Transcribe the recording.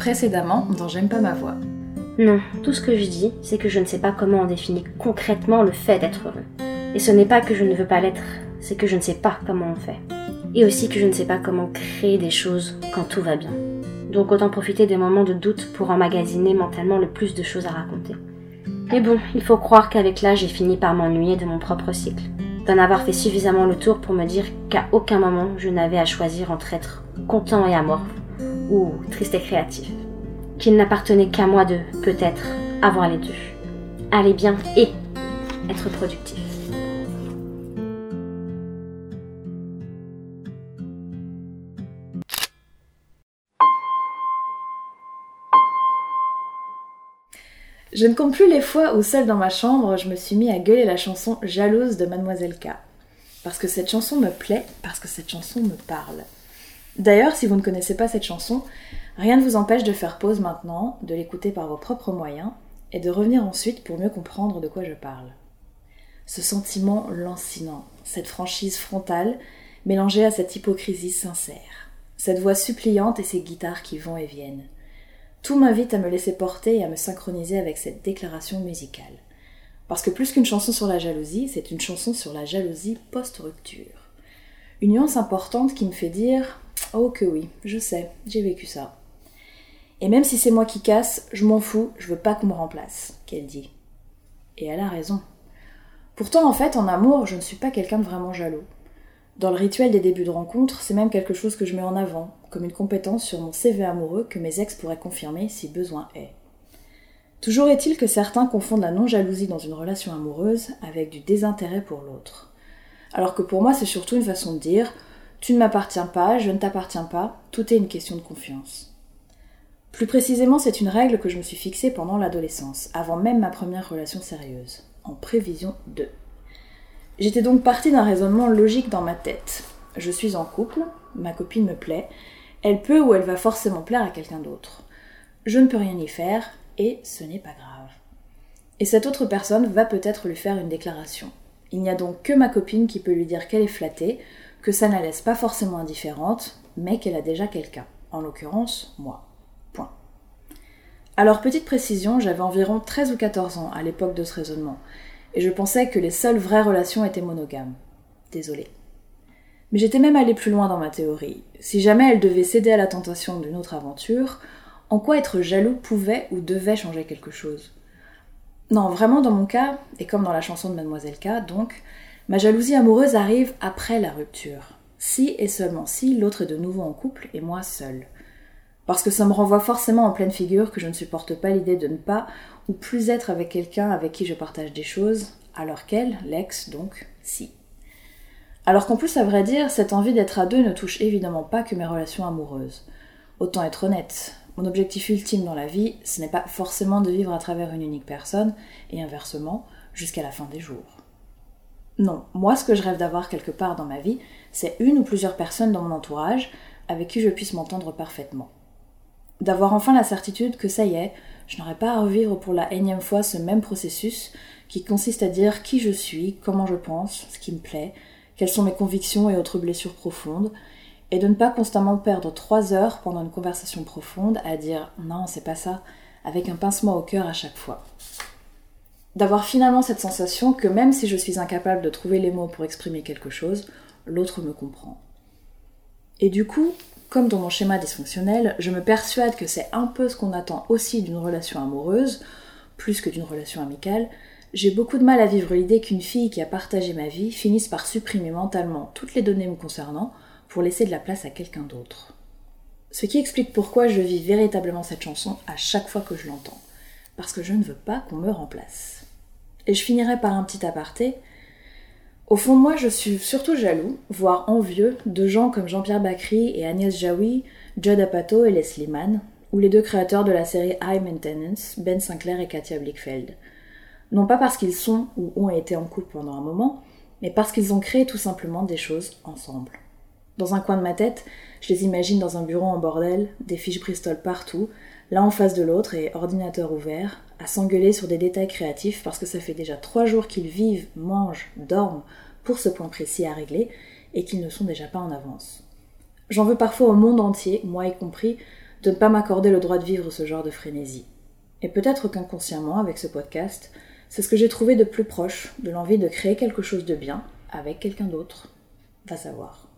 Précédemment, dans J'aime pas ma voix. Non, tout ce que je dis, c'est que je ne sais pas comment on définit concrètement le fait d'être heureux. Et ce n'est pas que je ne veux pas l'être, c'est que je ne sais pas comment on fait. Et aussi que je ne sais pas comment créer des choses quand tout va bien. Donc autant profiter des moments de doute pour emmagasiner mentalement le plus de choses à raconter. Mais bon, il faut croire qu'avec l'âge, j'ai fini par m'ennuyer de mon propre cycle. D'en avoir fait suffisamment le tour pour me dire qu'à aucun moment je n'avais à choisir entre être content et amorphe, ou triste et créatif. Qu'il n'appartenait qu'à moi de, peut-être, avoir les deux. Aller bien et être productif. Je ne compte plus les fois où, seule dans ma chambre, je me suis mis à gueuler la chanson Jalouse de Mademoiselle K. Parce que cette chanson me plaît, parce que cette chanson me parle. D'ailleurs, si vous ne connaissez pas cette chanson, rien ne vous empêche de faire pause maintenant, de l'écouter par vos propres moyens, et de revenir ensuite pour mieux comprendre de quoi je parle. Ce sentiment lancinant, cette franchise frontale, mélangée à cette hypocrisie sincère, cette voix suppliante et ces guitares qui vont et viennent. Tout m'invite à me laisser porter et à me synchroniser avec cette déclaration musicale. Parce que plus qu'une chanson sur la jalousie, c'est une chanson sur la jalousie post-rupture. Une nuance importante qui me fait dire Oh que oui, je sais, j'ai vécu ça. Et même si c'est moi qui casse, je m'en fous, je veux pas qu'on me remplace, qu'elle dit. Et elle a raison. Pourtant, en fait, en amour, je ne suis pas quelqu'un de vraiment jaloux. Dans le rituel des débuts de rencontre, c'est même quelque chose que je mets en avant, comme une compétence sur mon CV amoureux que mes ex pourraient confirmer si besoin est. Toujours est-il que certains confondent la non-jalousie dans une relation amoureuse avec du désintérêt pour l'autre. Alors que pour moi, c'est surtout une façon de dire tu ne m'appartiens pas, je ne t'appartiens pas, tout est une question de confiance. Plus précisément, c'est une règle que je me suis fixée pendant l'adolescence, avant même ma première relation sérieuse, en prévision de. J'étais donc partie d'un raisonnement logique dans ma tête. Je suis en couple, ma copine me plaît, elle peut ou elle va forcément plaire à quelqu'un d'autre. Je ne peux rien y faire, et ce n'est pas grave. Et cette autre personne va peut-être lui faire une déclaration. Il n'y a donc que ma copine qui peut lui dire qu'elle est flattée, que ça ne la laisse pas forcément indifférente, mais qu'elle a déjà quelqu'un, en l'occurrence moi. Point. Alors petite précision, j'avais environ 13 ou 14 ans à l'époque de ce raisonnement, et je pensais que les seules vraies relations étaient monogames. Désolée. Mais j'étais même allée plus loin dans ma théorie. Si jamais elle devait céder à la tentation d'une autre aventure, en quoi être jaloux pouvait ou devait changer quelque chose? Non, vraiment dans mon cas, et comme dans la chanson de Mademoiselle K, donc, ma jalousie amoureuse arrive après la rupture. Si et seulement si l'autre est de nouveau en couple et moi seule. Parce que ça me renvoie forcément en pleine figure que je ne supporte pas l'idée de ne pas ou plus être avec quelqu'un avec qui je partage des choses, alors qu'elle, l'ex donc, si. Alors qu'en plus, à vrai dire, cette envie d'être à deux ne touche évidemment pas que mes relations amoureuses. Autant être honnête, mon objectif ultime dans la vie, ce n'est pas forcément de vivre à travers une unique personne, et inversement, jusqu'à la fin des jours. Non, moi ce que je rêve d'avoir quelque part dans ma vie, c'est une ou plusieurs personnes dans mon entourage avec qui je puisse m'entendre parfaitement. D'avoir enfin la certitude que ça y est, je n'aurai pas à revivre pour la énième fois ce même processus qui consiste à dire qui je suis, comment je pense, ce qui me plaît, quelles sont mes convictions et autres blessures profondes, et de ne pas constamment perdre trois heures pendant une conversation profonde à dire non, c'est pas ça, avec un pincement au cœur à chaque fois. D'avoir finalement cette sensation que même si je suis incapable de trouver les mots pour exprimer quelque chose, l'autre me comprend. Et du coup, comme dans mon schéma dysfonctionnel, je me persuade que c'est un peu ce qu'on attend aussi d'une relation amoureuse, plus que d'une relation amicale, j'ai beaucoup de mal à vivre l'idée qu'une fille qui a partagé ma vie finisse par supprimer mentalement toutes les données me concernant pour laisser de la place à quelqu'un d'autre. Ce qui explique pourquoi je vis véritablement cette chanson à chaque fois que je l'entends. Parce que je ne veux pas qu'on me remplace. Et je finirai par un petit aparté. Au fond de moi, je suis surtout jaloux, voire envieux, de gens comme Jean-Pierre Bacry et Agnès Jaoui, Judd Apatow et Leslie Mann, ou les deux créateurs de la série High Maintenance, Ben Sinclair et Katia Blickfeld non pas parce qu'ils sont ou ont été en couple pendant un moment, mais parce qu'ils ont créé tout simplement des choses ensemble. Dans un coin de ma tête, je les imagine dans un bureau en bordel, des fiches Bristol partout, l'un en face de l'autre et ordinateur ouvert, à s'engueuler sur des détails créatifs parce que ça fait déjà trois jours qu'ils vivent, mangent, dorment pour ce point précis à régler et qu'ils ne sont déjà pas en avance. J'en veux parfois au monde entier, moi y compris, de ne pas m'accorder le droit de vivre ce genre de frénésie. Et peut-être qu'inconsciemment, avec ce podcast, c'est ce que j'ai trouvé de plus proche de l'envie de créer quelque chose de bien avec quelqu'un d'autre. Va savoir.